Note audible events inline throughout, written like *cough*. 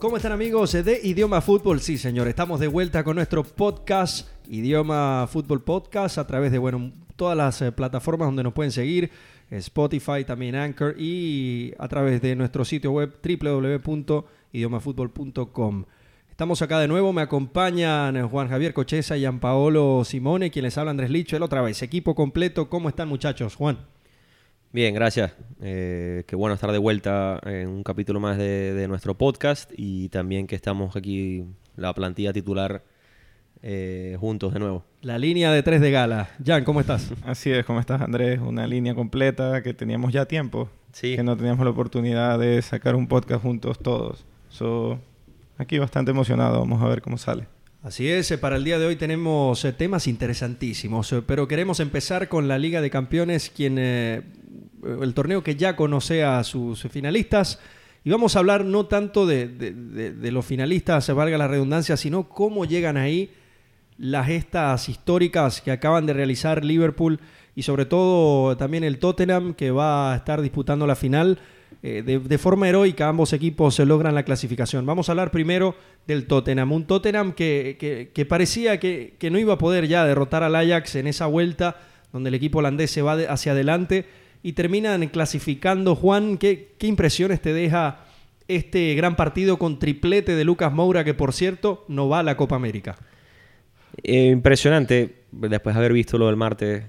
¿Cómo están amigos de Idioma Fútbol? Sí, señor, estamos de vuelta con nuestro podcast, Idioma Fútbol Podcast, a través de, bueno, todas las eh, plataformas donde nos pueden seguir, Spotify, también Anchor y a través de nuestro sitio web www.idiomafutbol.com. Estamos acá de nuevo, me acompañan Juan Javier Cocheza y Paolo Simone, quienes hablan Andrés Licho, él otra vez, equipo completo. ¿Cómo están muchachos? Juan. Bien, gracias. Eh, qué bueno estar de vuelta en un capítulo más de, nuestro podcast y también que estamos aquí, la plantilla titular, eh, juntos de nuevo. La línea de tres de gala. Jan, ¿cómo estás? *laughs* Así es, ¿cómo estás Andrés? Una línea completa que teníamos ya tiempo. Sí. Que no teníamos la oportunidad de sacar un podcast juntos todos. So, aquí bastante emocionado, vamos a ver cómo sale. Así es, eh, para el día de hoy tenemos temas interesantísimos, pero queremos empezar con la Liga de Campeones, quien eh, el torneo que ya conoce a sus finalistas. Y vamos a hablar no tanto de, los finalistas, se valga la redundancia, sino cómo llegan ahí las gestas históricas que acaban de realizar Liverpool y sobre todo también el Tottenham que va a estar disputando la final. Eh, de, forma heroica ambos equipos se logran la clasificación. Vamos a hablar primero del Tottenham, un Tottenham que, que parecía que, no iba a poder ya derrotar al Ajax en esa vuelta donde el equipo holandés se va hacia adelante y terminan clasificando. Juan, ¿qué, impresiones te deja este gran partido con triplete de Lucas Moura, que por cierto no va a la Copa América? Eh, impresionante, después de haber visto lo del martes,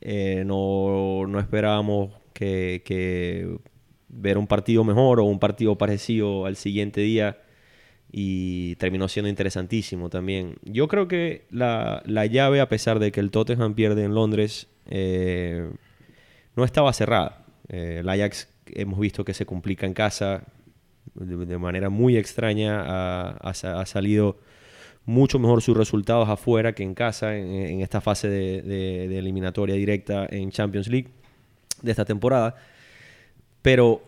eh, no, esperábamos que, ver un partido mejor o un partido parecido al siguiente día y terminó siendo interesantísimo también. Yo creo que la, llave, a pesar de que el Tottenham pierde en Londres, eh, no estaba cerrada. Eh, el Ajax hemos visto que se complica en casa de, manera muy extraña. Ha, salido mucho mejor sus resultados afuera que en casa en, esta fase de, eliminatoria directa en Champions League de esta temporada. Pero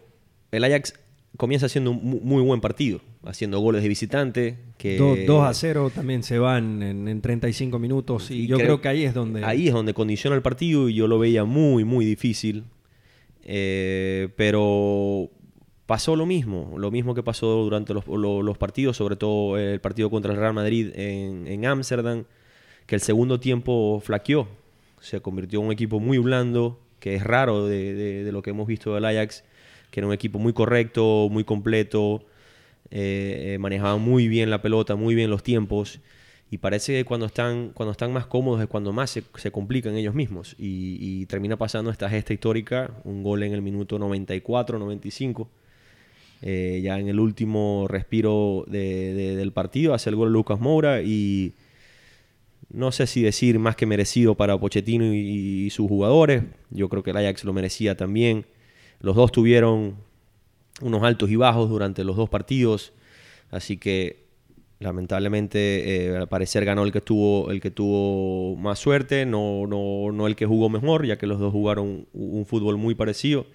el Ajax comienza haciendo un muy buen partido, haciendo goles de visitante. Que... 2, a 0 también se van en, 35 minutos y, yo creo, que ahí es donde... Ahí es donde condiciona el partido y yo lo veía muy, muy difícil. Eh, pero pasó lo mismo, lo mismo que pasó durante los, partidos, sobre todo el partido contra el Real Madrid en Ámsterdam, que el segundo tiempo flaqueó, se convirtió en un equipo muy blando, que es raro de, lo que hemos visto del Ajax que era un equipo muy correcto, muy completo, eh, eh, manejaba muy bien la pelota, muy bien los tiempos. Y parece que cuando están, cuando están más cómodos es cuando más se, complican ellos mismos. Y, termina pasando esta gesta histórica, un gol en el minuto 94, 95. Eh, ya en el último respiro del partido hace el gol Lucas Moura y no sé si decir más que merecido para Pochettino y, sus jugadores. Yo creo que el Ajax lo merecía también. Los dos tuvieron unos altos y bajos durante los dos partidos, así que lamentablemente eh, al parecer ganó el que tuvo el que tuvo más suerte, no, no, no el que jugó mejor, ya que los dos jugaron un, fútbol muy parecido,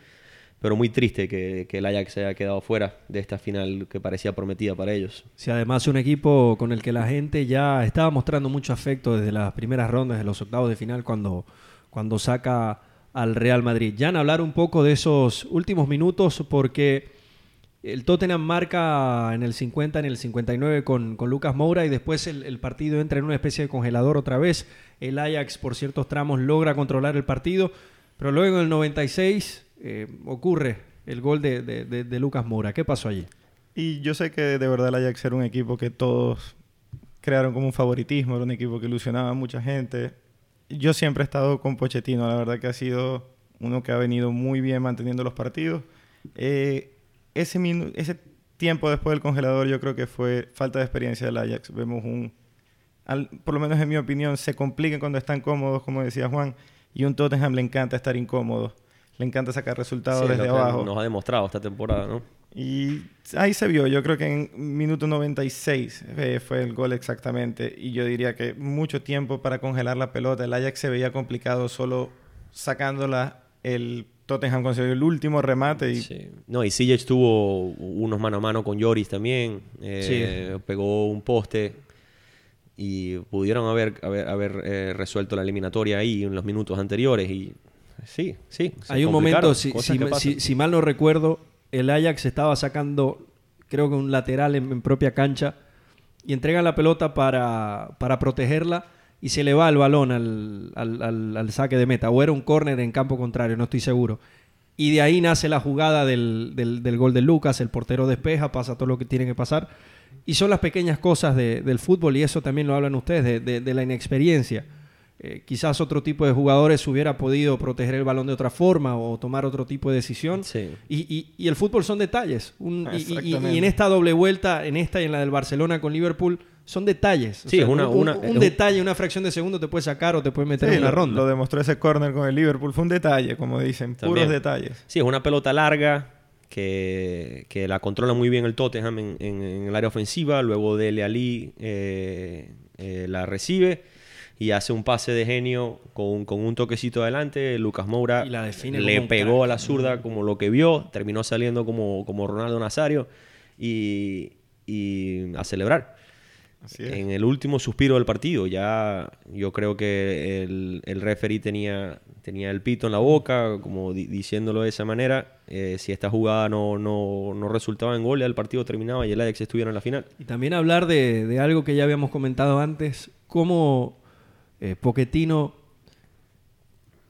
pero muy triste que, el Ajax se haya quedado fuera de esta final que parecía prometida para ellos. Sí, además un equipo con el que la gente ya estaba mostrando mucho afecto desde las primeras rondas de los octavos de final cuando, cuando saca al Real Madrid. Ya en hablar un poco de esos últimos minutos porque el Tottenham marca en el 50, en el 59 con, con Lucas Moura y después el, partido entra en una especie de congelador otra vez. El Ajax por ciertos tramos logra controlar el partido, pero luego en el 96 eh, ocurre el gol de, de, Lucas Moura. ¿Qué pasó allí? Y yo sé que de verdad el Ajax era un equipo que todos crearon como un favoritismo, era un equipo que ilusionaba a mucha gente yo siempre he estado con Pochettino, la verdad que ha sido uno que ha venido muy bien manteniendo los partidos. Eh, ese, ese tiempo después del congelador yo creo que fue falta de experiencia del Ajax. Vemos un, por lo menos en mi opinión, se complican cuando están cómodos, como decía Juan, y un Tottenham le encanta estar incómodo, le encanta sacar resultados desde abajo. Nos ha demostrado esta temporada, ¿no? Y ahí se vio, yo creo que en minuto 96 eh, fue el gol exactamente. Y yo diría que mucho tiempo para congelar la pelota. El Ajax se veía complicado solo sacándola. El Tottenham consiguió el último remate. Y... No, y Sijic tuvo unos mano a mano con Lloris también. Eh, pegó un poste. Y pudieron haber, haber, eh, resuelto la eliminatoria ahí en los minutos anteriores. Y sí, sí. Hay un momento, si mal no recuerdo, el Ajax estaba sacando creo que un lateral en, en propia cancha, y entregan la pelota para, para protegerla y se le va el balón al, al- al- al saque de meta. O era un córner en campo contrario, no estoy seguro. Y de ahí nace la jugada del, del- del gol de Lucas, el portero despeja, pasa todo lo que tiene que pasar. Y son las pequeñas cosas de- del fútbol, y eso también lo hablan ustedes, de, de- de la inexperiencia. Eh, quizás otro tipo de jugadores hubiera podido proteger el balón de otra forma o tomar otro tipo de decisión. Sí. Y, y- y el fútbol son detalles. Un- y- y- y, Exactamente. en esta doble vuelta, en esta y en la del Barcelona con Liverpool, son detalles. O Sí, es una- un, una- un es un- detalle, una fracción de segundo te puede sacar o te puede meter Sí, en lo, ronda. lo demostró ese corner con el Liverpool. Fue un detalle, como dicen, También. puros detalles. Sí, es una pelota larga que, que la controla muy bien el Tottenham en, en- en el área ofensiva. Luego Dele Ali eh, eh, la recibe y hace un pase de genio con, con un toquecito adelante. Lucas Moura le pegó crack. a la zurda como lo que vio. Terminó saliendo como, como Ronaldo Nazario y, y a celebrar. Así es. En el último suspiro del partido, ya yo creo que el, el referee tenía, tenía el pito en la boca, como di- diciéndolo de esa manera. Eh, si esta jugada no, no, no resultaba en gol, ya el partido terminaba y el Ajax estuviera en la final. Y también hablar de, de algo que ya habíamos comentado antes, cómo eh, Pochettino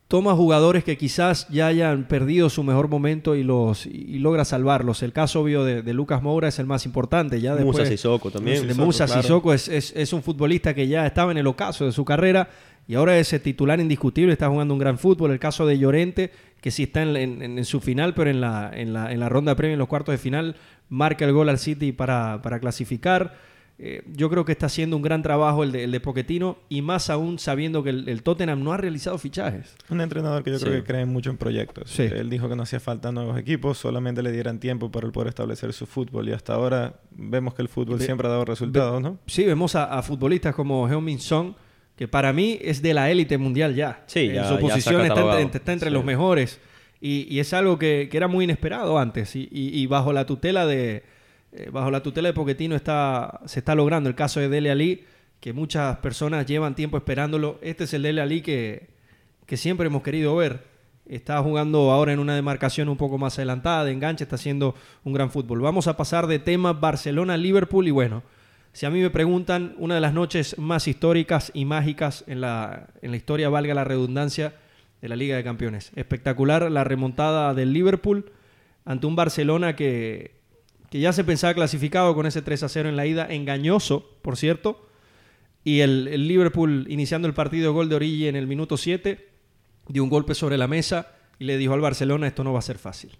toma jugadores que quizás ya hayan perdido su mejor momento y los y logra salvarlos. El caso obvio de, de Lucas Moura es el más importante. Ya después, Musa Sissoko también. de Musa claro. Sissoko es, es- es un futbolista que ya estaba en el ocaso de su carrera y ahora es titular indiscutible, está jugando un gran fútbol. El caso de Llorente, que sí está en, en- en su final, pero en la, en la, en la ronda de premio, en los cuartos de final, marca el gol al City para, para clasificar. Eh, yo creo que está haciendo un gran trabajo el de, el de Pochettino y más aún sabiendo que el, el Tottenham no ha realizado fichajes. Un entrenador que yo Sí. creo que cree mucho en proyectos. Sí. Él dijo que no hacía falta nuevos equipos, solamente le dieran tiempo para él poder establecer su fútbol. Y hasta ahora vemos que el fútbol Ve- siempre ha dado resultados, ¿no? Sí, vemos a, a futbolistas como Heung-Min Son, que para mí es de la élite mundial ya. Sí, en ya- su ya posición está entre, está entre Sí. los mejores. Y, y es algo que, que era muy inesperado antes. Y, y- y bajo la tutela de eh, bajo la tutela de Pochettino está, se está logrando. El caso de Dele Ali, que muchas personas llevan tiempo esperándolo. Este es el Dele Ali que, que siempre hemos querido ver. Está jugando ahora en una demarcación un poco más adelantada, de enganche, está haciendo un gran fútbol. Vamos a pasar de tema Barcelona-Liverpool y bueno, si a mí me preguntan, una de las noches más históricas y mágicas en la, en la historia, valga la redundancia, de la Liga de Campeones. Espectacular la remontada del Liverpool ante un Barcelona que, que ya se pensaba clasificado con ese 3 a 0 en la ida, engañoso, por cierto. Y el, el Liverpool iniciando el partido gol de Origi en el minuto 7, dio un golpe sobre la mesa y le dijo al Barcelona, esto no va a ser fácil.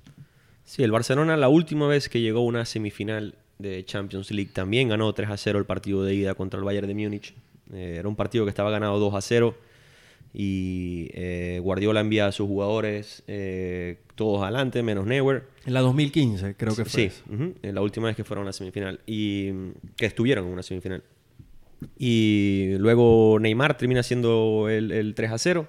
Sí, el Barcelona la última vez que llegó a una semifinal de Champions League también ganó 3 a 0 el partido de ida contra el Bayern de Múnich. Eh, era un partido que estaba ganado 2 a 0 y eh, Guardiola envía a sus jugadores eh, todos adelante, menos Neuer. En la 2015 creo que fue. Sí, en la última vez que fueron a la semifinal. Y que estuvieron en una semifinal. Y luego Neymar termina haciendo el, el 3 a 0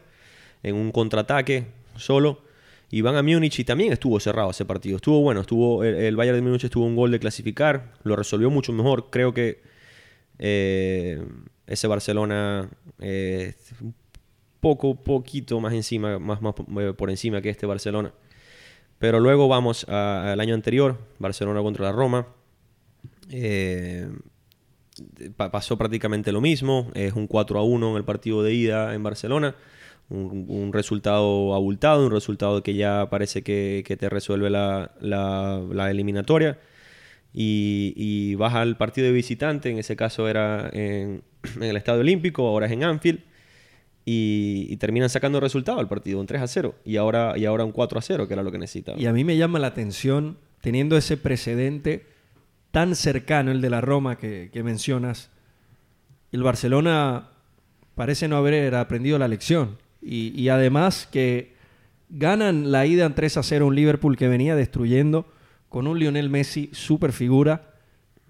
en un contraataque solo. Y van a Múnich y también estuvo cerrado ese partido. Estuvo bueno, estuvo el, el Bayern de Múnich estuvo un gol de clasificar, lo resolvió mucho mejor. Creo que eh, ese Barcelona eh, poco, poquito más encima, más, más eh, por encima que este Barcelona. Pero luego vamos al año anterior, Barcelona contra la Roma. Eh, pa- pasó prácticamente lo mismo. Es un 4 a 1 en el partido de ida en Barcelona. Un, resultado abultado, un resultado que ya parece que, te resuelve la, la- la eliminatoria. Y, y vas al partido de visitante, en ese caso era en, en el Estadio Olímpico, ahora es en Anfield. Y, terminan sacando resultado al partido, un 3 a 0. Y ahora, y ahora un 4 a 0, que era lo que necesitaba. Y a mí me llama la atención, teniendo ese precedente tan cercano, el de la Roma que, que mencionas, el Barcelona parece no haber aprendido la lección. Y, y además que ganan la ida en 3 a 0 un Liverpool que venía destruyendo con un Lionel Messi super figura.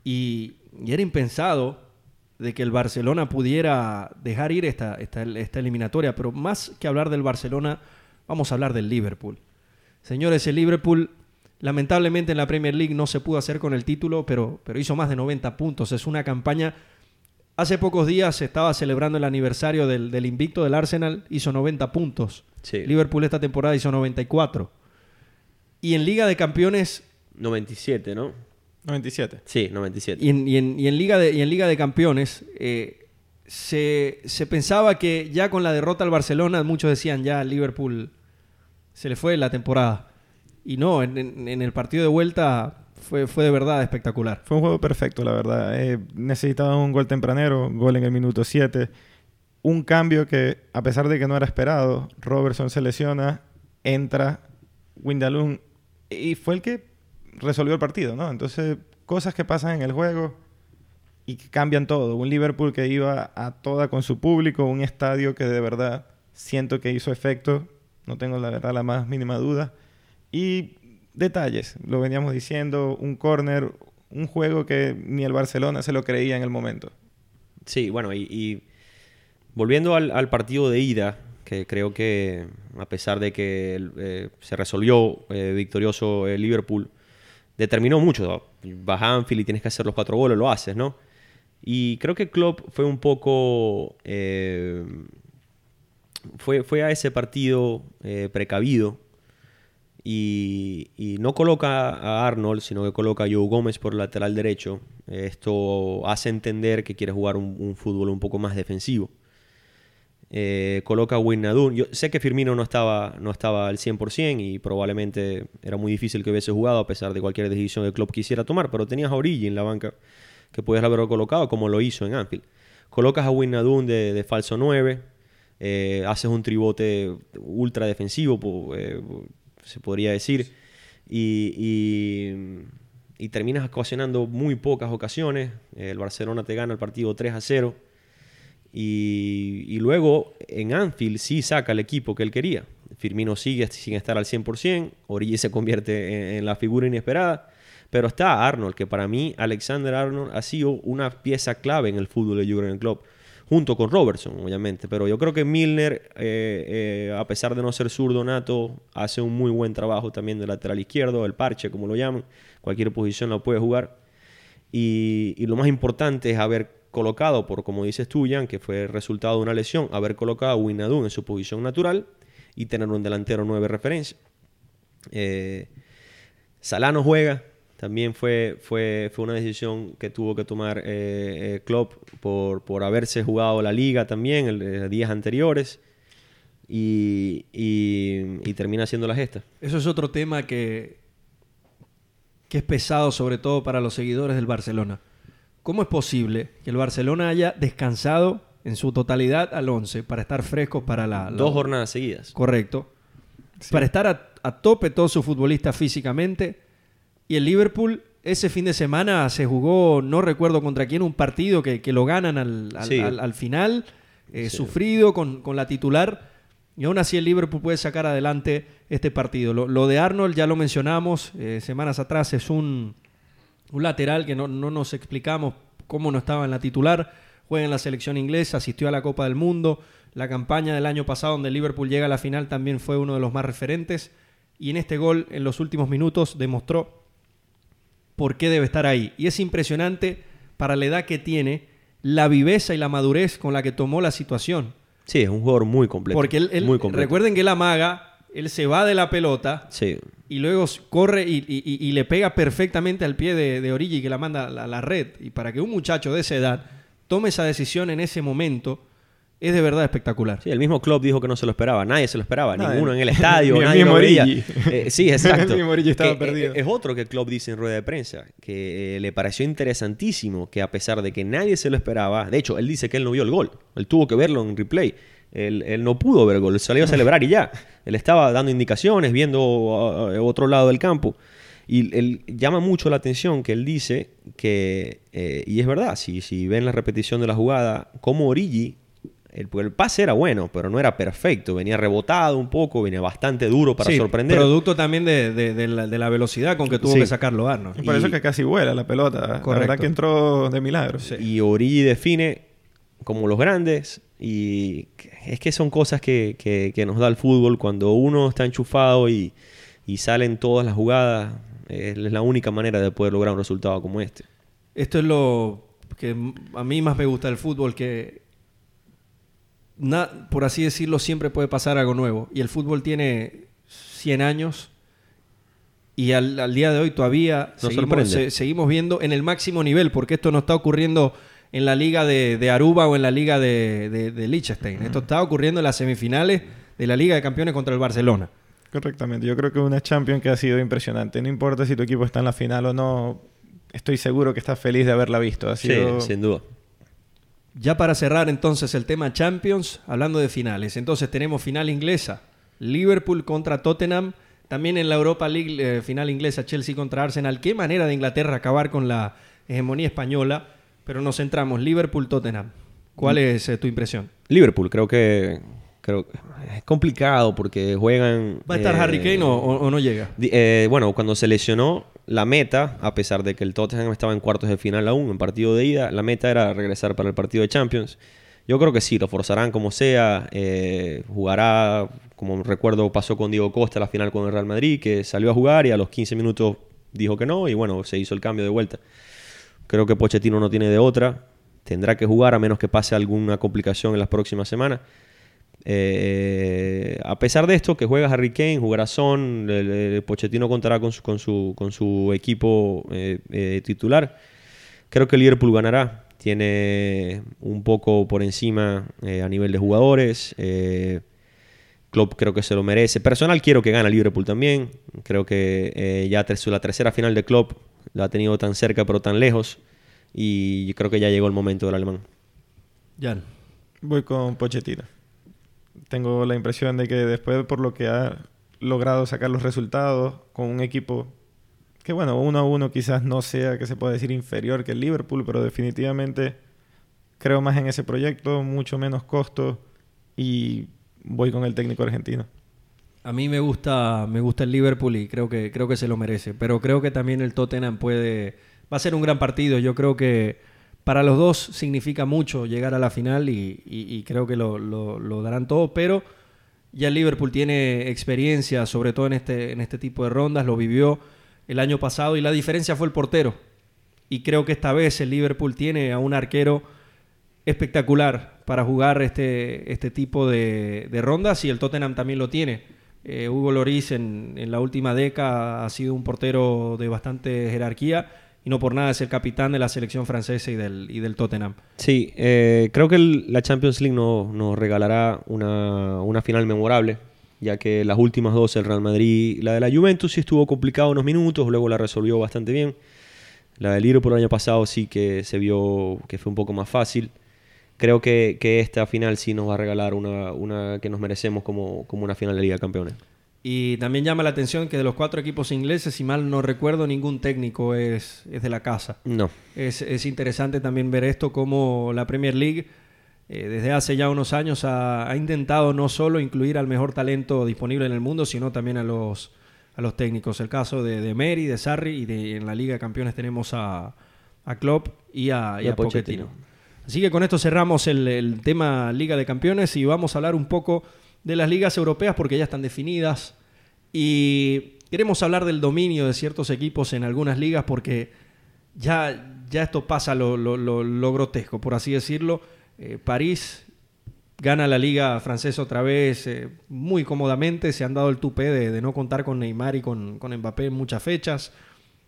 Y, y era impensado de que el Barcelona pudiera dejar ir esta, esta, esta eliminatoria. Pero más que hablar del Barcelona, vamos a hablar del Liverpool. Señores, el Liverpool lamentablemente en la Premier League no se pudo hacer con el título, pero, pero hizo más de 90 puntos. Es una campaña... Hace pocos días se estaba celebrando el aniversario del, del invicto del Arsenal, hizo 90 puntos. Sí. Liverpool esta temporada hizo 94. Y en Liga de Campeones, 97, ¿no? 97. Sí, 97. Y en, y en- y en Liga, de, y en Liga de Campeones eh, se, se pensaba que ya con la derrota al Barcelona, muchos decían ya al Liverpool se le fue la temporada. Y no, en, en- en el partido de vuelta fue, fue de verdad espectacular. Fue un juego perfecto, la verdad. Eh, necesitaban un gol tempranero, gol en el minuto 7. Un cambio que, a pesar de que no era esperado, Robertson se lesiona, entra Windalum y fue el que resolvió el partido, ¿no? Entonces, cosas que pasan en el juego y que cambian todo. Un Liverpool que iba a toda con su público, un estadio que de verdad siento que hizo efecto, no tengo la verdad la más mínima duda. Y detalles, lo veníamos diciendo, un corner, un juego que ni el Barcelona se lo creía en el momento. Sí, bueno, y, volviendo al, partido de ida, que creo que a pesar de que eh, se resolvió eh, victorioso el Liverpool, determinó mucho. Vas a Anfield y tienes que hacer los cuatro goles, lo haces, ¿no? Y creo que Klopp fue un poco... eh, fue, fue a ese partido eh, precavido y, no coloca a Arnold, sino que coloca a Joe Gómez por lateral derecho. Esto hace entender que quiere jugar un fútbol un poco más defensivo. Eh, coloca a Wijnaldum. Yo sé que Firmino no estaba, no estaba al 100% y probablemente era muy difícil que hubiese jugado a pesar de cualquier decisión que Klopp quisiera tomar, pero tenías a Origi en la banca que podías haberlo colocado como lo hizo en Anfield. Colocas a Wijnaldum de, de falso 9, eh, haces un tribote ultra defensivo, eh, se podría decir, y terminas ocasionando muy pocas ocasiones. El Barcelona te gana el partido 3 a 0. Y, luego en Anfield sí saca el equipo que él quería. Firmino sigue sin estar al 100%, Origi se convierte en, en la figura inesperada, pero está Arnold, que para mí Alexander Arnold ha sido una pieza clave en el fútbol de Jurgen Klopp, junto con Robertson, obviamente. Pero yo creo que Milner, eh, eh, a pesar de no ser zurdo nato, hace un muy buen trabajo también de lateral izquierdo, el parche, como lo llaman. Cualquier posición la puede jugar. Y, y lo más importante es haber colocado, por como dices tú, Jan, que fue resultado de una lesión, haber colocado a Wijnaldum en su posición natural y tener un delantero nueve referencia. Eh, Salah no juega, también fue, fue, fue una decisión que tuvo que tomar eh, eh, Klopp por, por haberse jugado la liga también el, eh, días anteriores y, y- termina haciendo la gesta. Eso es otro tema que, que es pesado sobre todo para los seguidores del Barcelona. ¿Cómo es posible que el Barcelona haya descansado en su totalidad al 11 para estar frescos para la... la- Dos jornadas seguidas. Correcto. Para estar a, a tope todos sus futbolistas físicamente. Y el Liverpool ese fin de semana se jugó, no recuerdo contra quién, un partido que, que lo ganan al, al- Sí. al- al final, eh, Sí. sufrido con, con la titular. Y aún así el Liverpool puede sacar adelante este partido. Lo, lo de Arnold ya lo mencionamos eh, semanas atrás, es un, un lateral que no, no nos explicamos cómo no estaba en la titular. Juega en la selección inglesa, asistió a la Copa del Mundo. La campaña del año pasado donde Liverpool llega a la final también fue uno de los más referentes. Y en este gol, en los últimos minutos, demostró por qué debe estar ahí. Y es impresionante para la edad que tiene, la viveza y la madurez con la que tomó la situación. Sí, es un jugador muy completo. Porque él, él- muy completo. recuerden que él amaga, él se va de la pelota Sí, y luego corre y, y- y- y le pega perfectamente al pie de, de Origi que la manda a la, red. Y para que un muchacho de esa edad tome esa decisión en ese momento, es de verdad espectacular. Sí, el mismo Klopp dijo que no se lo esperaba. Nadie se lo esperaba. Nadie. Ninguno en el *laughs* estadio. El nadie mismo. Origi. Eh, sí, *laughs* exacto. El mismo Origi estaba Que, eh, perdido. Es otro que Klopp dice en rueda de prensa. Que eh, le pareció interesantísimo que a pesar de que nadie se lo esperaba... De hecho, él dice que él no vio el gol. Él tuvo que verlo en replay. Él, él no pudo ver el gol. Él salió a *laughs* celebrar y ya. Él estaba dando indicaciones, viendo uh, otro lado del campo. Y él llama mucho la atención que él dice que, eh, y es verdad, si, si ven la repetición de la jugada, como Origi, el, el pase era bueno, pero no era perfecto, venía rebotado un poco, venía bastante duro para Sí, sorprender. Producto también de, de- de la, de la velocidad con que tuvo Sí. que sacarlo Arnold. Y por eso Y- que casi vuela la pelota. La Correcto. verdad que entró de milagro. Y Origi define como los grandes. Y es que son cosas que, que- que nos da el fútbol cuando uno está enchufado y, y salen todas las jugadas. Es la única manera de poder lograr un resultado como este. Esto es lo que a mí más me gusta del fútbol, que na- por así decirlo siempre puede pasar algo nuevo. Y el fútbol tiene 100 años y al, día de hoy todavía seguimos, viendo en el máximo nivel, porque esto no está ocurriendo en la liga de, Aruba o en la liga de, de, Liechtenstein. Esto está ocurriendo en las semifinales de la Liga de Campeones contra el Barcelona. Correctamente. Yo creo que una Champions que ha sido impresionante. No importa si tu equipo está en la final o no, estoy seguro que estás feliz de haberla visto. Sí, sin duda. Ya para cerrar entonces el tema Champions, hablando de finales. Entonces tenemos final inglesa, Liverpool contra Tottenham. También en la Europa League, eh, final inglesa, Chelsea contra Arsenal. Qué manera de Inglaterra acabar con la hegemonía española. Pero nos centramos, Liverpool-Tottenham. ¿Cuál mm. es eh, tu impresión? Liverpool, creo que creo es complicado porque juegan. ¿Va a estar Harry Kane o, no llega? Eh, bueno, cuando se lesionó, la meta, a pesar de que el Tottenham estaba en cuartos de final aún, en partido de ida, la meta era regresar para el partido de Champions. Yo creo que sí, lo forzarán como sea. Eh, jugará, como recuerdo, pasó con Diego Costa la final con el Real Madrid, que salió a jugar y a los 15 minutos dijo que no, y bueno, se hizo el cambio de vuelta. Creo que Pochettino no tiene de otra. Tendrá que jugar a menos que pase alguna complicación en las próximas semanas. Eh, a pesar de esto, que juega Harry Kane, jugará Son, Pochettino contará con su, con su, con su equipo eh, eh, titular. Creo que el Liverpool ganará. Tiene un poco por encima a nivel de jugadores. Klopp creo que se lo merece. Personal quiero que gane Liverpool también. Creo que ya la tercera final de Klopp la ha tenido tan cerca pero tan lejos. Y creo que ya llegó el momento del alemán. Jan. Voy con Pochettino tengo la impresión de que después por lo que ha logrado sacar los resultados con un equipo que bueno, uno a uno quizás no sea que se pueda decir inferior que el Liverpool, pero definitivamente creo más en ese proyecto, mucho menos costo y voy con el técnico argentino. A mí me gusta, me gusta el Liverpool y creo que, creo que se lo merece, pero creo que también el Tottenham puede, va a ser un gran partido. Yo creo que para los dos significa mucho llegar a la final y, creo que lo, darán todo, pero ya el Liverpool tiene experiencia, sobre todo en este, en este tipo de rondas, lo vivió el año pasado y la diferencia fue el portero. Y creo que esta vez el Liverpool tiene a un arquero espectacular para jugar este, este tipo de, rondas y el Tottenham también lo tiene. Eh, Hugo Loris en, la última década ha sido un portero de bastante jerarquía y no por nada es el capitán de la selección francesa y del, y del Tottenham. Sí, eh, creo que la Champions League nos regalará una, final memorable, ya que las últimas dos, el Real Madrid, la de la Juventus sí estuvo complicado unos minutos, luego la resolvió bastante bien. La del Liverpool el año pasado sí que se vio que fue un poco más fácil. Creo que, esta final sí nos va a regalar una, una que nos merecemos como, como una final de Liga de Campeones. Y también llama la atención que de los cuatro equipos ingleses, si mal no recuerdo, ningún técnico es, es de la casa. No. Es, interesante también ver esto, como la Premier League eh, desde hace ya unos años ha, intentado no solo incluir al mejor talento disponible en el mundo, sino también a los, a los técnicos. El caso de, de Mary, de Sarri y de, en la Liga de Campeones tenemos a, a Klopp y a, y Pochettino. Así que con esto cerramos el, tema Liga de Campeones y vamos a hablar un poco de las ligas europeas porque ya están definidas y queremos hablar del dominio de ciertos equipos en algunas ligas porque ya, ya esto pasa lo, grotesco, por así decirlo. Eh, París gana la liga francesa otra vez eh, muy cómodamente, se han dado el tupé de, no contar con Neymar y con, con Mbappé en muchas fechas.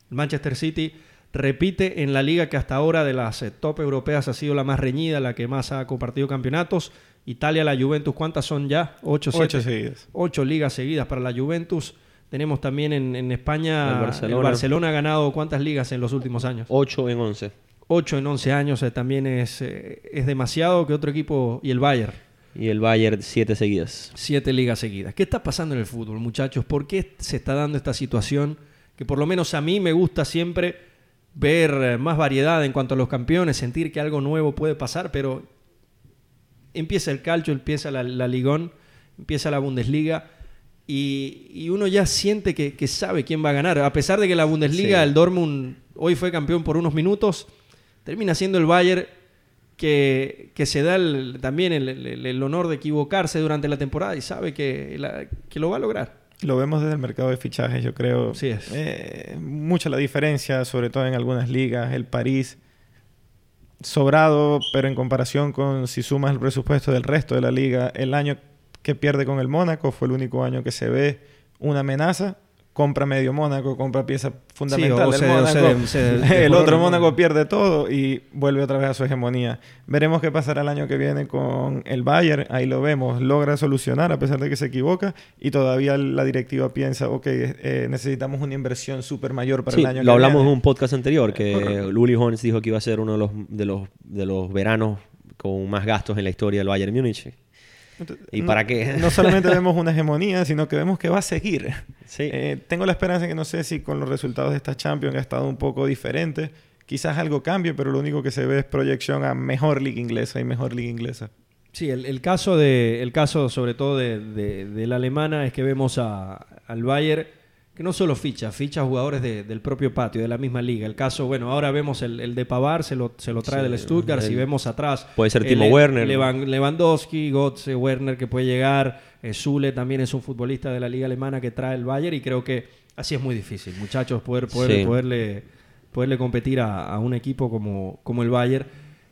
Manchester City repite en la liga que hasta ahora de las eh, top europeas ha sido la más reñida, la que más ha compartido campeonatos. Italia, la Juventus, ¿cuántas son ya? Ocho, Ocho seguidas. Ocho ligas seguidas para la Juventus. Tenemos también en, España, el Barcelona. Barcelona. ha ganado cuántas ligas en los últimos años? Ocho en once. Ocho en once años eh, también es, eh, es demasiado que otro equipo. Y el Bayern. Y el Bayern siete seguidas. Siete ligas seguidas. ¿Qué está pasando en el fútbol, muchachos? ¿Por qué se está dando esta situación? Que por lo menos a mí me gusta siempre ver eh, más variedad en cuanto a los campeones, sentir que algo nuevo puede pasar, pero empieza el calcio, empieza la, Ligón, empieza la Bundesliga y, uno ya siente que, sabe quién va a ganar. A pesar de que la Bundesliga, el Dortmund hoy fue campeón por unos minutos, termina siendo el Bayern que, se da también el, honor de equivocarse durante la temporada y sabe que, que lo va a lograr. Lo vemos desde el mercado de fichajes, yo creo. Sí es. Eh, mucha la diferencia, sobre todo en algunas ligas. El París sobrado, pero en comparación con si sumas el presupuesto del resto de la liga, el año que pierde con el Mónaco fue el único año que se ve una amenaza compra medio Mónaco, compra pieza fundamental del se- Mónaco. se- se- *laughs* el otro Mónaco pierde todo y vuelve otra vez a su hegemonía. Veremos qué pasará el año que viene con el Bayern. Ahí lo vemos. Logra solucionar a pesar de que se equivoca y todavía la directiva piensa, ok, eh, necesitamos una inversión súper mayor para Sí, el año lo que hablamos en viene. un podcast anterior, que Correcto. Luli Horns dijo que iba a ser uno de los, de los, de los veranos con más gastos en la historia del Bayern Múnich. Entonces, ¿Y no- para qué? No solamente *laughs* vemos una hegemonía, sino que vemos que va a seguir. Sí. Eh, tengo la esperanza que no sé si con los resultados de esta Champions ha estado un poco diferente, quizás algo cambie, pero lo único que se ve es proyección a mejor liga inglesa y mejor liga inglesa. Sí, el, el caso de, el caso sobre todo de, de- de la alemana es que vemos a- al Bayern que no solo ficha, ficha jugadores de- del propio patio, de la misma liga. El caso, bueno, ahora vemos el, el de Pavar, se lo, se lo trae Sí, del Stuttgart, si vemos atrás. Puede ser el- Timo Werner. Levan- Lewandowski, Götze, Werner que puede llegar, eh, Zule también es un futbolista de la liga alemana que trae el Bayern y creo que así es muy difícil, muchachos, poder, poder, Sí. poderle, poderle competir a, a un equipo como, como el Bayern.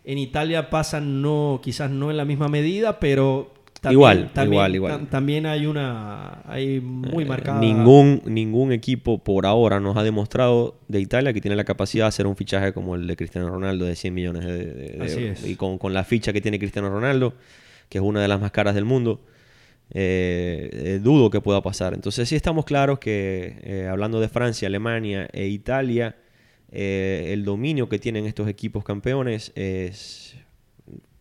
En Italia pasan no, quizás no en la misma medida, pero también, Igual, también, igual, igual. tam- también hay una, hay muy marcada. Ningún, ningún equipo por ahora nos ha demostrado de Italia que tiene la capacidad de hacer un fichaje como el de Cristiano Ronaldo de 100 millones de, de- de Así euros. es. Y con, con la ficha que tiene Cristiano Ronaldo, que es una de las más caras del mundo, eh, eh, dudo que pueda pasar. Entonces sí estamos claros que eh, hablando de Francia, Alemania e Italia, eh, el dominio que tienen estos equipos campeones es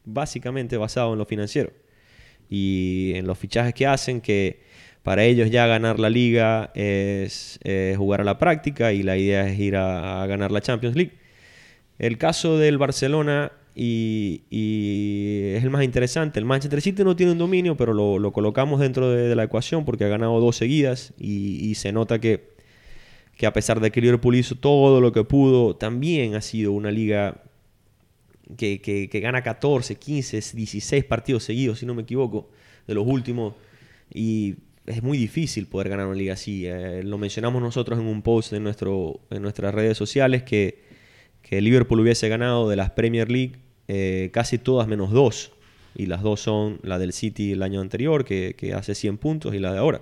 básicamente basado en lo financiero y en los fichajes que hacen que para ellos ya ganar la liga es jugar a la práctica y la idea es ir a, ganar la Champions League. El caso del Barcelona y, es el más interesante. El Manchester City no tiene un dominio, pero lo, lo colocamos dentro de, la ecuación porque ha ganado dos seguidas y, y se nota que, que a pesar de que Liverpool hizo todo lo que pudo, también ha sido una liga que, que- que gana 14, 15, 16 partidos seguidos, si no me equivoco, de los últimos. Y es muy difícil poder ganar una liga así. Eh, lo mencionamos nosotros en un post en, nuestro, en nuestras redes sociales que, que Liverpool hubiese ganado de las Premier League eh, casi todas menos dos. Y las dos son la del City el año anterior, que, que hace 100 puntos, y la de ahora.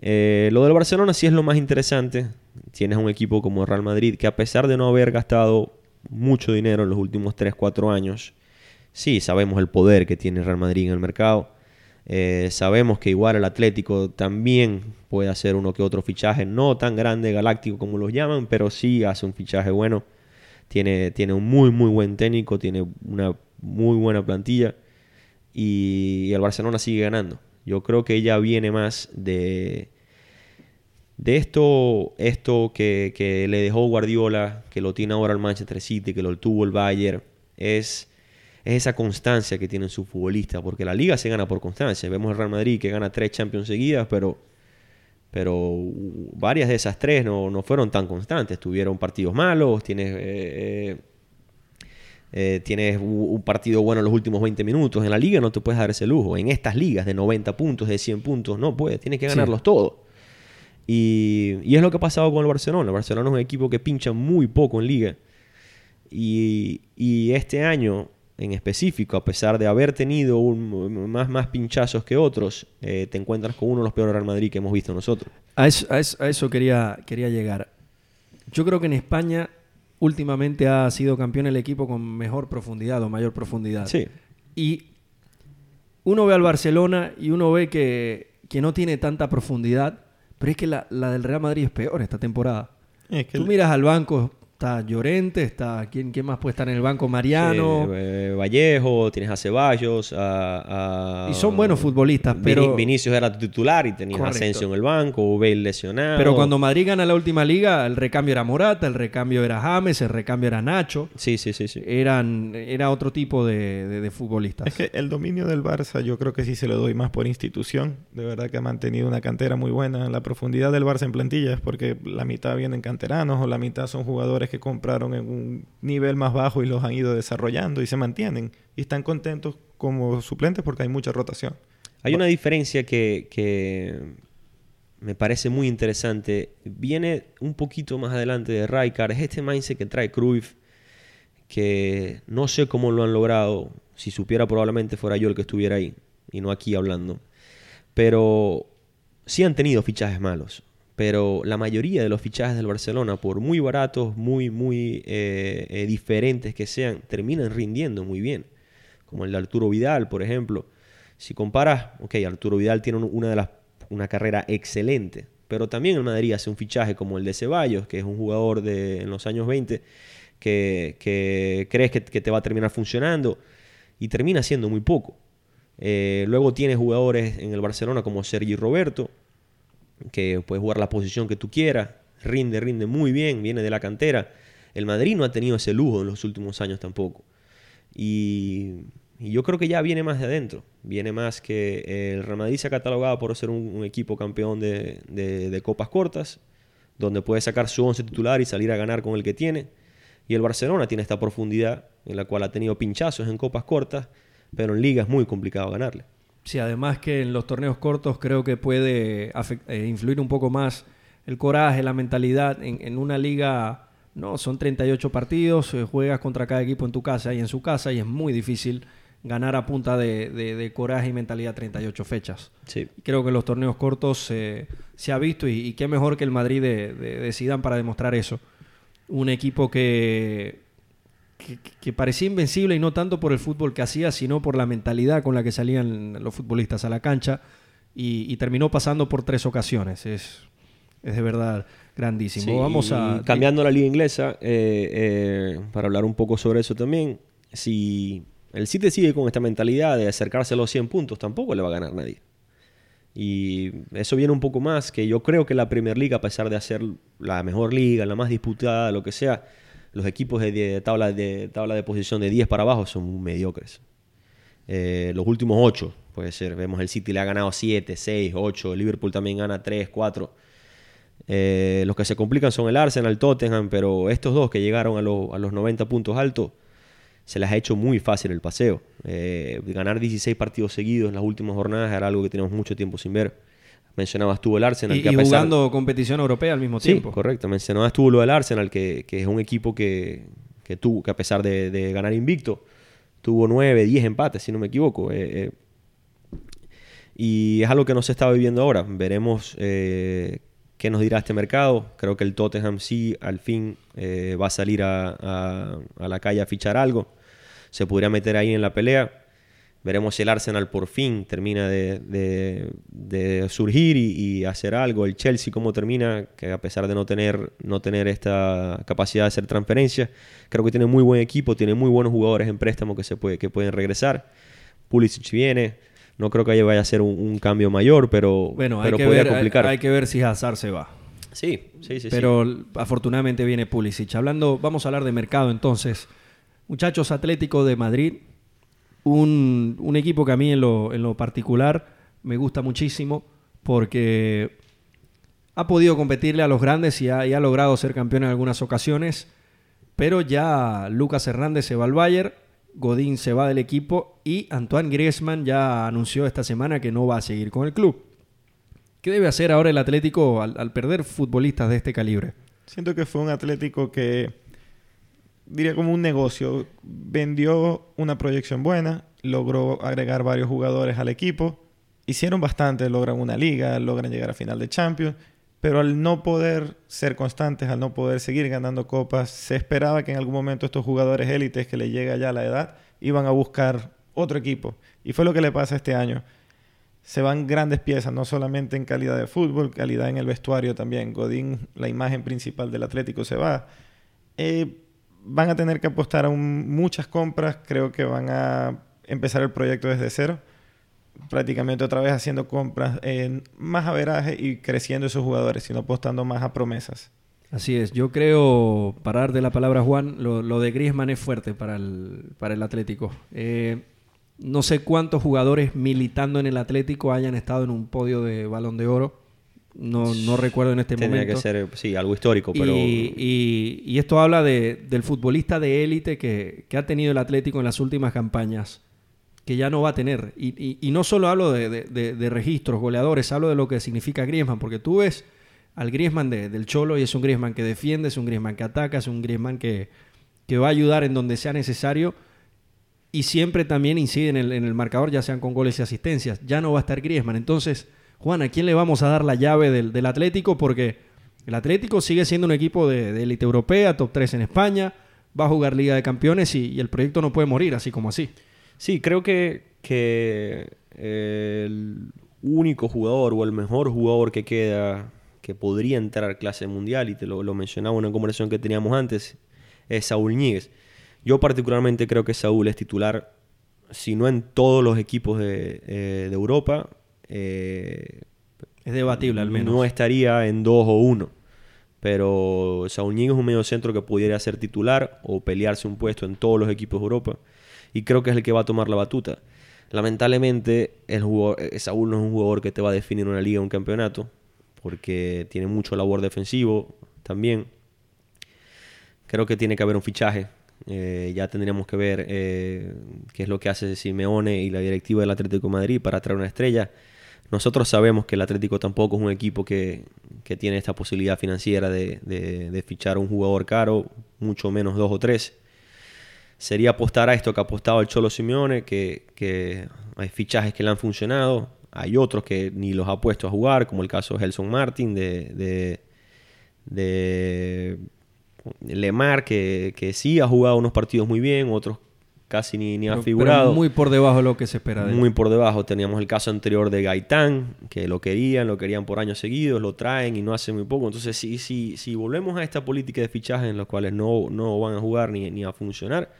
Eh, lo del Barcelona sí es lo más interesante. Tienes un equipo como el Real Madrid que a pesar de no haber gastado mucho dinero en los últimos 3-4 años, sí sabemos el poder que tiene Real Madrid en el mercado. Eh, sabemos que igual el Atlético también puede hacer uno que otro fichaje, no tan grande, galáctico como los llaman, pero sí hace un fichaje bueno. Tiene, tiene un muy, muy buen técnico, tiene una muy buena plantilla y el Barcelona sigue ganando. Yo creo que ya viene más de, de esto, esto que, que le dejó Guardiola, que lo tiene ahora el Manchester City, que lo tuvo el Bayern, es, es esa constancia que tienen sus futbolistas, porque la liga se gana por constancia. Vemos el Real Madrid que gana tres Champions seguidas, pero, pero varias de esas tres no, no fueron tan constantes. Tuvieron partidos malos, tienes... eh, eh, eh, tienes un partido bueno en los últimos 20 minutos. En la liga no te puedes dar ese lujo. En estas ligas de 90 puntos, de 100 puntos, no puedes. Tienes que Sí. ganarlos todos. Y, y es lo que ha pasado con el Barcelona. El Barcelona es un equipo que pincha muy poco en liga. Y, y este año en específico, a pesar de haber tenido un- más, más pinchazos que otros, eh, te encuentras con uno de los peores Real Madrid que hemos visto nosotros. A eso, a eso- a eso quería, quería llegar. Yo creo que en España últimamente ha sido campeón el equipo con mejor profundidad o mayor profundidad. Sí. Y uno ve al Barcelona y uno ve que, que no tiene tanta profundidad, pero es que la, la del Real Madrid es peor esta temporada. Es que Tú miras al banco, está Llorente, está ¿quién, quién más puede estar en el banco? Mariano. Eh, Vallejo, tienes a Ceballos, a, a- Y son buenos futbolistas, pero- Vinicius era titular y tenías Correcto. Asensio en el banco, Bale lesionado. Pero cuando Madrid gana la última liga, el recambio era Morata, el recambio era James, el recambio era Nacho. Sí, sí, sí, sí. Eran, era otro tipo de, de- de futbolistas. Es que el dominio del Barça yo creo que sí se lo doy más por institución. De verdad que ha mantenido una cantera muy buena. La profundidad del Barça en plantilla es porque la mitad vienen canteranos o la mitad son jugadores que compraron en un nivel más bajo y los han ido desarrollando y se mantienen. Y están contentos como suplentes porque hay mucha rotación. Hay una diferencia que, me parece muy interesante. Viene un poquito más adelante de Rijkaard. Es este mindset que trae Cruyff, que no sé cómo lo han logrado. Si supiera probablemente fuera yo el que estuviera ahí y no aquí hablando. Pero sí han tenido fichajes malos. Pero la mayoría de los fichajes del Barcelona, por muy baratos, muy, muy eh, eh, diferentes que sean, terminan rindiendo muy bien. Como el de Arturo Vidal, por ejemplo. Si comparas, ok, Arturo Vidal tiene una, de las, una carrera excelente, pero también el Madrid hace un fichaje como el de Ceballos, que es un jugador de en los años 20 que, crees que, te va a terminar funcionando y termina siendo muy poco. Eh, luego tienes jugadores en el Barcelona como Sergi Roberto, que puede jugar la posición que tú quieras, rinde, rinde muy bien, viene de la cantera. El Madrid no ha tenido ese lujo en los últimos años tampoco. Y, yo creo que ya viene más de adentro. Viene más que el Real Madrid se ha catalogado por ser un, equipo campeón de, copas cortas, donde puede sacar su once titular y salir a ganar con el que tiene. Y el Barcelona tiene esta profundidad en la cual ha tenido pinchazos en copas cortas, pero en liga es muy complicado ganarle. Sí, además que en los torneos cortos creo que puede eh, influir un poco más el coraje, la mentalidad. En, una liga, no, son 38 partidos, eh, juegas contra cada equipo en tu casa y en su casa y es muy difícil ganar a punta de, coraje y mentalidad 38 fechas. Sí. Creo que en los torneos cortos se ha visto y, qué mejor que el Madrid de, de, para demostrar eso. Un equipo que que, parecía invencible y no tanto por el fútbol que hacía, sino por la mentalidad con la que salían los futbolistas a la cancha y, terminó pasando por tres ocasiones. Es, es de verdad grandísimo. Vamos a... Cambiando la liga inglesa, eh, eh, para hablar un poco sobre eso también, si el City sigue con esta mentalidad de acercarse a los 100 puntos, tampoco le va a ganar nadie. Y eso viene un poco más que yo creo que la Premier League, a pesar de ser la mejor liga, la más disputada, lo que sea, los equipos de, tabla, de tabla de posición de 10 para abajo son mediocres. Eh, los últimos 8, puede ser. Vemos el City le ha ganado 7, 6, 8. El Liverpool también gana 3, 4. Eh, los que se complican son el Arsenal, el Tottenham, pero estos dos que llegaron a, los 90 puntos altos, se les ha hecho muy fácil el paseo. Eh, ganar 16 partidos seguidos en las últimas jornadas era algo que tenemos mucho tiempo sin ver. Mencionabas tú el Arsenal. Y, que jugando competición europea al mismo tiempo. Correcto. Mencionabas tú lo del Arsenal, que, es un equipo que, que, tuvo, que a pesar de, ganar invicto, tuvo 9, 10 empates, si no me equivoco. Eh, eh. y es algo que no se está viviendo ahora. Veremos eh, qué nos dirá este mercado. Creo que el Tottenham sí, al fin, va a salir a, a la calle a fichar algo. Se podría meter ahí en la pelea Veremos si el Arsenal por fin termina de, surgir y, hacer algo. El Chelsea cómo termina, que a pesar de no tener, no tener esta capacidad de hacer transferencias, creo que tiene muy buen equipo, tiene muy buenos jugadores en préstamo que, se puede, que pueden regresar. Pulisic viene, no creo que vaya a ser un, cambio mayor, pero, bueno, pero hay ver, complicar. Hay, que ver si Hazard se va. Sí, sí, sí. Pero afortunadamente viene Pulisic. Hablando, vamos a hablar de mercado entonces. Muchachos Atlético de Madrid un, equipo que a mí en lo, particular me gusta muchísimo porque ha podido competirle a los grandes y ha, logrado ser campeón en algunas ocasiones, pero ya Lucas Hernández se va al Bayern, Godín se va del equipo y Antoine Griezmann ya anunció esta semana que no va a seguir con el club. ¿Qué debe hacer ahora el Atlético al perder futbolistas de este calibre? Siento que fue un Atlético que diría como un negocio. Vendió una proyección buena, logró agregar varios jugadores al equipo, hicieron bastante, logran una liga, logran llegar a final de Champions, pero al no poder ser constantes, al no poder seguir ganando copas, se esperaba que en algún momento estos jugadores élites que le llega ya la edad iban a buscar otro equipo. Y fue lo que le pasa este año. Se van grandes piezas, no solamente en calidad de fútbol, calidad en el vestuario también. Godín, la imagen principal del Atlético, se va. Eh, van a tener que apostar a muchas compras. Creo que van a empezar el proyecto desde cero. Prácticamente otra vez haciendo compras en más averaje y creciendo esos jugadores, sino apostando más a promesas. Así es. Yo creo, para darte la palabra, Juan, lo, de Griezmann es fuerte para el, para el Atlético. Eh, no sé cuántos jugadores militando en el Atlético hayan estado en un podio de balón de oro. No, no recuerdo en este momento. Tendría que ser, sí, algo histórico, pero... Y, y, esto habla de, del futbolista de élite que, que, ha tenido el Atlético en las últimas campañas, que ya no va a tener. Y, y no solo hablo de, de, registros, goleadores, hablo de lo que significa Griezmann, porque tú ves al Griezmann del Cholo y es un Griezmann que defiende, es un Griezmann que ataca, es un Griezmann que, que va a ayudar en donde sea necesario y siempre también incide en el, en el marcador, ya sean con goles y asistencias. Ya no va a estar Griezmann. Entonces Juan, ¿a quién le vamos a dar la llave del, Atlético? Porque el Atlético sigue siendo un equipo de élite europea, top 3 en España, va a jugar Liga de Campeones y, el proyecto no puede morir así como así. Sí, creo que, que el único jugador o el mejor jugador que queda que podría entrar clase mundial, y te lo, mencionaba en una conversación que teníamos antes, es Saúl Ñíguez. Yo particularmente creo que Saúl es titular, si no en todos los equipos de, eh, de Europa, eh, es debatible al menos. No estaría en dos o uno. Pero Saúl Ñíguez es un medio centro que pudiera ser titular o pelearse un puesto en todos los equipos de Europa. Y creo que es el que va a tomar la batuta. Lamentablemente, el jugador, eh, Saúl no es un jugador que te va a definir una liga o un campeonato, porque tiene mucho labor defensivo también. Creo que tiene que haber un fichaje. Eh, ya tendríamos que ver eh, qué es lo que hace Simeone y la directiva del Atlético de Madrid para traer una estrella. Nosotros sabemos que el Atlético tampoco es un equipo que, que tiene esta posibilidad financiera de, de, fichar un jugador caro, mucho menos dos o tres. Sería apostar a esto que ha apostado el Cholo Simeone, que, que hay fichajes que le han funcionado, hay otros que ni los ha puesto a jugar, como el caso de Gelson Martin, de, de, de Lemar, que, que, sí ha jugado unos partidos muy bien, otros casi ni, ni ha figurado. muy por debajo de lo que se espera de Muy él. por debajo. Teníamos el caso anterior de Gaitán, que lo querían, lo querían por años seguidos, lo traen y no hace muy poco. Entonces, si, si, si volvemos a esta política de fichajes en los cuales no, no van a jugar ni, ni a funcionar,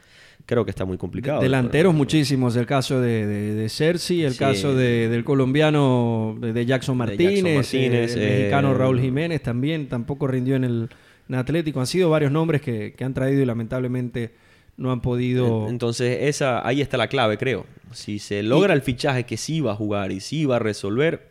creo que está muy complicado. Delanteros pero, muchísimos, el caso de, de, de Cersei, el sí. caso de, del colombiano de, Jackson Martínez, de Jackson Martínez el, el mexicano Raúl Jiménez también, tampoco rindió en el en Atlético. Han sido varios nombres que, que, han traído y lamentablemente no han podido... Entonces, esa, ahí está la clave, creo. Si se logra y... el fichaje que sí va a jugar y sí va a resolver,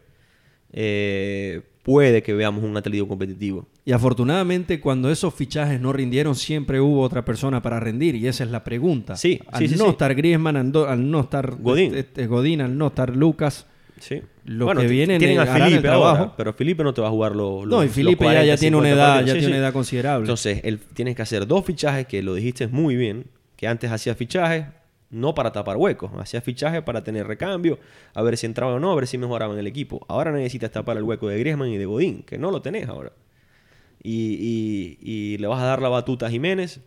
eh, puede que veamos un Atlético competitivo. Y afortunadamente, cuando esos fichajes no rindieron, siempre hubo otra persona para rendir. Y esa es la pregunta. Sí, al sí, no sí. estar Griezmann, al no estar Godín, este, Godín al no estar Lucas... Sí. Lo bueno, que viene tienen a Felipe ahora, pero Felipe no te va a jugar los, No, y Felipe 40, ya, ya tiene una edad, ya sí, tiene una edad considerable. Entonces, él, tienes que hacer dos fichajes que lo dijiste muy bien, que antes hacía fichajes no para tapar huecos, hacía fichajes para tener recambio, a ver si entraba o no, a ver si mejoraba en el equipo. Ahora necesitas tapar el hueco de Griezmann y de Godín, que no lo tenés ahora. Y, y, y le vas a dar la batuta a Jiménez.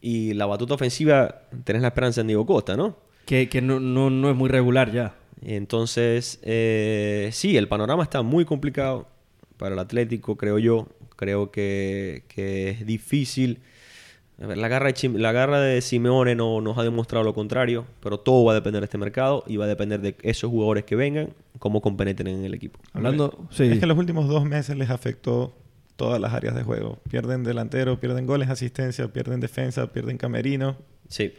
Y la batuta ofensiva tenés la esperanza en Diego Costa, ¿no? Que, que no, no, no es muy regular ya. Entonces, eh, sí, el panorama está muy complicado para el Atlético, creo yo. Creo que, que es difícil. Ver, la, garra de, la garra de Simeone no, nos ha demostrado lo contrario, pero todo va a depender de este mercado y va a depender de esos jugadores que vengan, cómo compenetren en el equipo. Hablando, sí. Es que los últimos dos meses les afectó todas las áreas de juego. Pierden delantero, pierden goles, asistencia, pierden defensa, pierden camerino. Sí.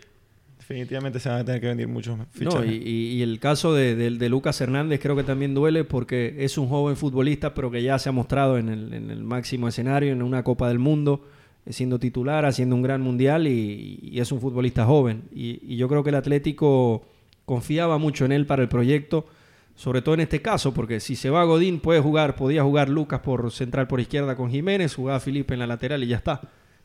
Definitivamente se van a tener que venir muchos fichajes. No, y, y, el caso de, de, de, Lucas Hernández creo que también duele porque es un joven futbolista, pero que ya se ha mostrado en el, en el máximo escenario, en una Copa del Mundo, siendo titular, haciendo un gran mundial y, y es un futbolista joven. Y, yo creo que el Atlético confiaba mucho en él para el proyecto, sobre todo en este caso, porque si se va Godín puede jugar, podía jugar Lucas por central por izquierda con Jiménez, jugaba Felipe en la lateral y ya está.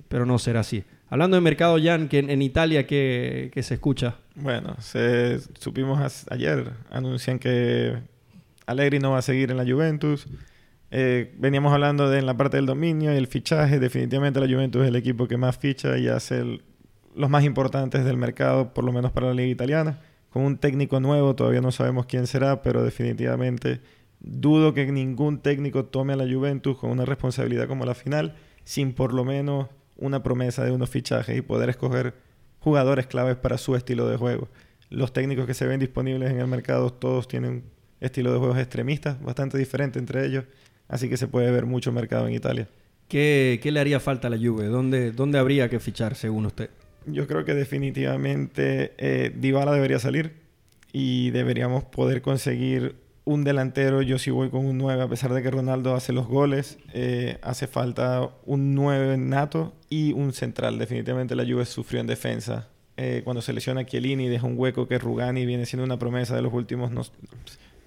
Pero no será así. Hablando de mercado, Jan, que en, Italia, ¿qué, ¿qué, se escucha? Bueno, se, supimos ayer, anuncian que Allegri no va a seguir en la Juventus. Eh, veníamos hablando de en la parte del dominio y el fichaje. Definitivamente la Juventus es el equipo que más ficha y hace los más importantes del mercado, por lo menos para la liga italiana. Con un técnico nuevo, todavía no sabemos quién será, pero definitivamente dudo que ningún técnico tome a la Juventus con una responsabilidad como la final, sin por lo menos una promesa de unos fichajes y poder escoger jugadores claves para su estilo de juego. Los técnicos que se ven disponibles en el mercado todos tienen estilo de juegos extremistas, bastante diferente entre ellos, así que se puede ver mucho mercado en Italia. ¿Qué, qué le haría falta a la Juve? ¿Dónde, ¿Dónde habría que fichar según usted? Yo creo que definitivamente eh, Dybala debería salir y deberíamos poder conseguir un delantero, yo sí voy con un 9, a pesar de que Ronaldo hace los goles, eh, hace falta un 9 nato y un central. Definitivamente la Juve sufrió en defensa. Eh, cuando se lesiona Chiellini deja un hueco que Rugani viene siendo una promesa de los últimos no,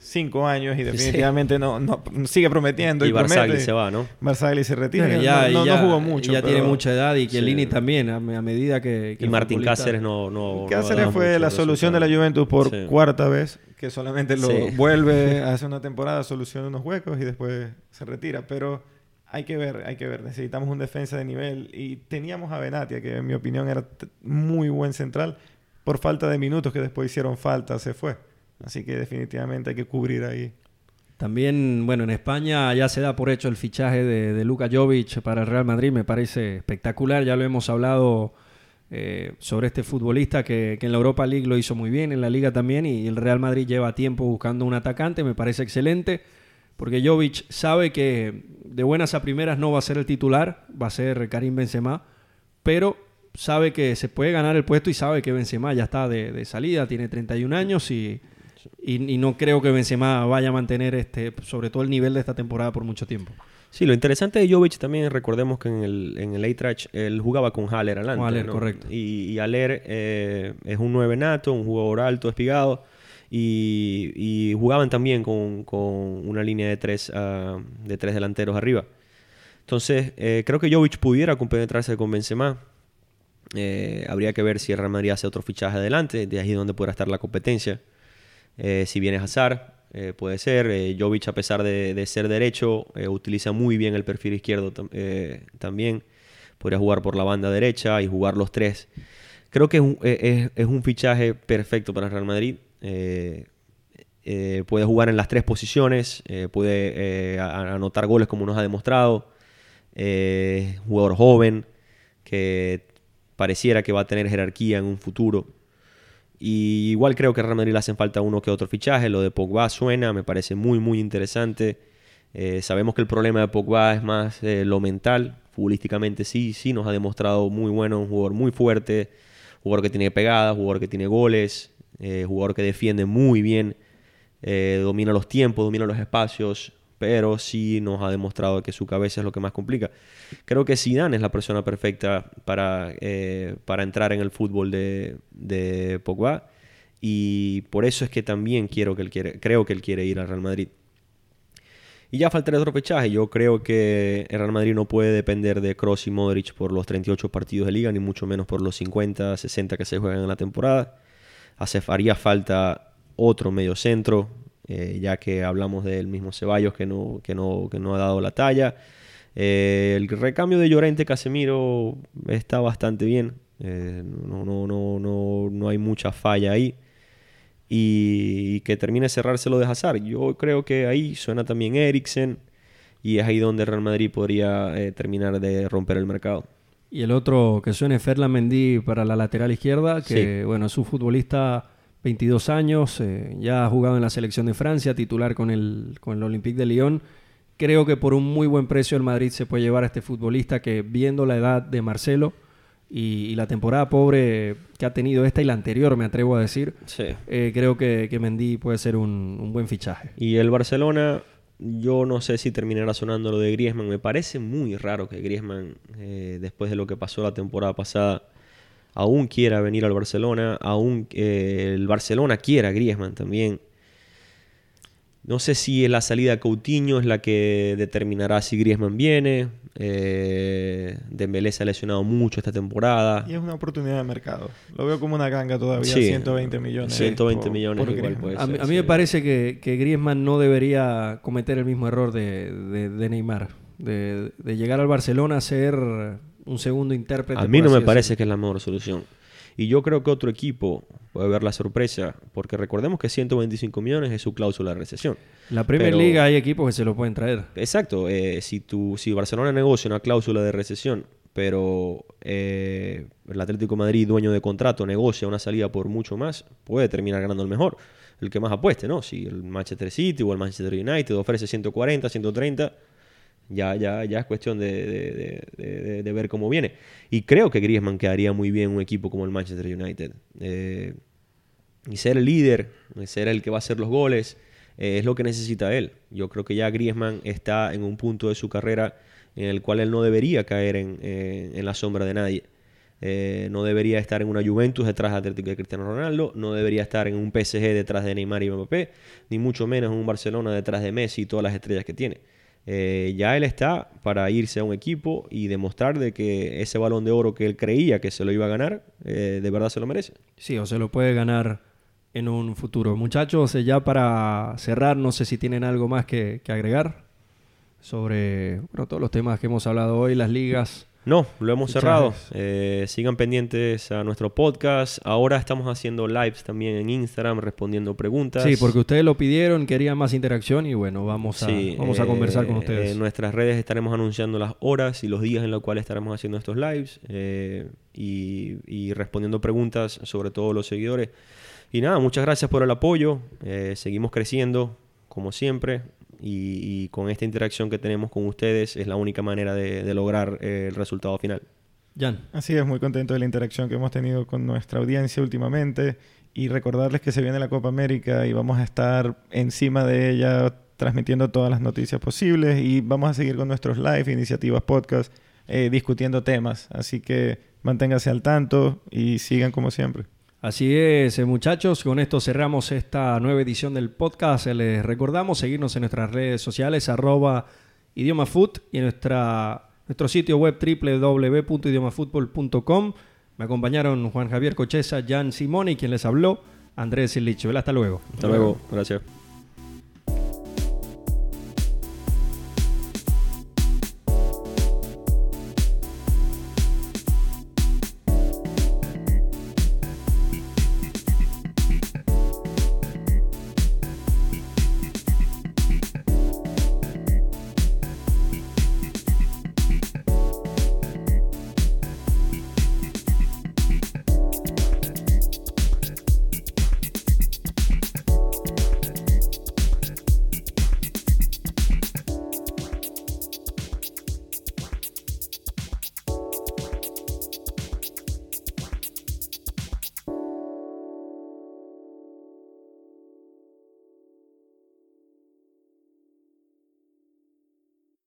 cinco años y definitivamente no, no sigue prometiendo. Y, Y, Barzagli se va, ¿no? Barzagli se retira. Bueno, ya, no, no- ya- no jugó mucho. Ya tiene mucha edad y Chiellini Sí. también, a, a medida que... que Y Martín futbolista- Cáceres no... no Cáceres fue la solución de la. Juventus por Sí. cuarta vez, que solamente lo Sí. *laughs* vuelve *laughs* hace una temporada, soluciona unos huecos y después se retira. Pero hay que ver, hay que ver. Necesitamos un defensa de nivel. Y teníamos a Benatia, que en mi opinión era muy buen central. Por falta de minutos que después hicieron falta, se fue. Así que definitivamente hay que cubrir ahí. También, bueno, en España ya se da por hecho el fichaje de, de Luka Jovic para el Real Madrid, me parece espectacular, ya lo hemos hablado eh, sobre este futbolista que, que en la Europa League lo hizo muy bien, en la Liga también, y el Real Madrid lleva tiempo buscando un atacante, me parece excelente, porque Jovic sabe que de buenas a primeras no va a ser el titular, va a ser Karim Benzema, pero sabe que se puede ganar el puesto y sabe que Benzema ya está de, de salida, tiene 31 años y, y, y no creo que Benzema vaya a mantener este, sobre todo el nivel de esta temporada por mucho tiempo. Sí, lo interesante de Jovic también, recordemos que en el, en el Eintracht él jugaba con Haller adelante. Con Haller, ¿no? correcto. Y, y Haller eh, es un nueve nato, un jugador alto, espigado. Y, y jugaban también con, con una línea de tres, ah, de tres delanteros arriba. Entonces, eh, creo que Jovic pudiera compenetrarse con Benzema. Eh, habría que ver si el Real Madrid hace otro fichaje adelante, de ahí donde podrá estar la competencia. Eh, si viene Hazard, eh, puede ser. Eh, Jovic, a pesar de, ser derecho, eh, utiliza muy bien el perfil izquierdo eh, también. Podría jugar por la banda derecha y jugar los tres. Creo que es un, es- un fichaje perfecto para Real Madrid. Puede jugar en las tres posiciones, puede anotar goles como nos ha demostrado. Jugador joven que pareciera que va a tener jerarquía en un futuro. Y igual creo que a Real Madrid le hacen falta uno que otro fichaje. Lo de Pogba suena, me parece muy, muy interesante. Eh, sabemos que el problema de Pogba es más eh, lo mental. Futbolísticamente sí, sí nos ha demostrado muy bueno, un jugador muy fuerte, jugador que tiene pegada, jugador que tiene goles, eh, jugador que defiende muy bien, domina los tiempos, domina los espacios, pero sí nos ha demostrado que su cabeza es lo que más complica. Creo que Zidane es la persona perfecta para, eh, para entrar en el fútbol de, de Pogba y por eso es que también quiero que él quiere, creo que él quiere ir al Real Madrid. Y ya falta el otro fichaje. Yo creo que el Real Madrid no puede depender de Kroos y Modric por los 38 partidos de liga, ni mucho menos por los 50, 60 que se juegan en la temporada. Hace, haría falta otro medio centro, eh, ya que hablamos del mismo Ceballos que no, que no, que no ha dado la talla. Eh, el recambio de Llorente Casemiro está bastante bien. Eh, no, no, no, no, no hay mucha falla ahí. Y, y que termine de cerrárselo de Hazard. Yo creo que ahí suena también Eriksen. Y es ahí donde Real Madrid podría eh, terminar de romper el mercado. Y el otro que suene Ferland Mendy para la lateral izquierda, que bueno, es un futbolista 22 años, eh, ya ha jugado en la selección de Francia, titular con el, con el Olympique de Lyon. Creo que por un muy buen precio el Madrid se puede llevar a este futbolista que viendo la edad de Marcelo y, y la temporada pobre que ha tenido esta y la anterior, me atrevo a decir, Sí. eh, creo que, que Mendy puede ser un, un buen fichaje. Y el Barcelona, yo no sé si terminará sonando lo de Griezmann. Me parece muy raro que Griezmann, eh, después de lo que pasó la temporada pasada, aún quiera venir al Barcelona, aún eh, el Barcelona quiera a Griezmann también. No sé si la salida de Coutinho es la que determinará si Griezmann viene. Eh, Dembélé se ha lesionado mucho esta temporada. Y es una oportunidad de mercado. Lo veo como una ganga todavía, Sí. 120 millones. 120 por- millones por igual puede A mí, ser, a mí sí. me parece que, que Griezmann no debería cometer el mismo error de, de- de Neymar, de, de llegar al Barcelona a ser un segundo intérprete. A mí no me parece que es la mejor solución. Y yo creo que otro equipo puede ver la sorpresa, porque recordemos que 125 millones es su cláusula de recesión. La Premier pero- League hay equipos que se lo pueden traer. Exacto, eh, si, tu, si Barcelona negocia una cláusula de recesión, pero eh, el Atlético de Madrid, dueño de contrato, negocia una salida por mucho más, puede terminar ganando el mejor, el que más apueste, ¿no? Si el Manchester City o el Manchester United ofrece 140, 130, ya, ya, ya es cuestión de, de- ver cómo viene. Y creo que Griezmann quedaría muy bien en un equipo como el Manchester United. Eh, y ser el líder, ser el que va a hacer los goles, eh, es lo que necesita él. Yo creo que ya Griezmann está en un punto de su carrera en el cual él no debería caer en, eh, en la sombra de nadie. No debería estar en una Juventus detrás de Atlético de Cristiano Ronaldo, no debería estar en un PSG detrás de Neymar y Mbappé, ni mucho menos en un Barcelona detrás de Messi y todas las estrellas que tiene. Eh, ya él está para irse a un equipo y demostrar de que ese balón de oro que él creía que se lo iba a ganar, eh, de verdad se lo merece. Sí, o se lo puede ganar en un futuro. Muchachos, ya para cerrar, no sé si tienen algo más que, que agregar sobre todos los temas que hemos hablado hoy, las ligas no, lo hemos cerrado. Eh, sigan pendientes a nuestro podcast. Ahora estamos haciendo lives también en Instagram respondiendo preguntas. Sí, porque ustedes lo pidieron, querían más interacción y bueno, vamos a, vamos a conversar con eh, ustedes. En nuestras redes estaremos anunciando las horas y los días en los cuales estaremos haciendo estos lives eh, y, respondiendo preguntas sobre todos los seguidores. Y nada, muchas gracias por el apoyo. seguimos creciendo, como siempre y, con esta interacción que tenemos con ustedes es la única manera de, lograr eh, el resultado final. Jan. Así es, muy contento de la interacción que hemos tenido con nuestra audiencia últimamente y recordarles que se viene la Copa América y vamos a estar encima de ella transmitiendo todas las noticias posibles y vamos a seguir con nuestros live, iniciativas, podcast, eh, discutiendo temas. Así que manténganse al tanto y sigan como siempre. Así es, eh, muchachos, con esto cerramos esta nueva edición del podcast. Les recordamos seguirnos en nuestras redes sociales, arroba idiomafoot y en nuestra, nuestro sitio web www.idiomafutbol.com. Me acompañaron Juan Javier Cocheza, Jan Simoni, quien les habló, Andrés Silicho. Hasta luego. Hasta luego, gracias.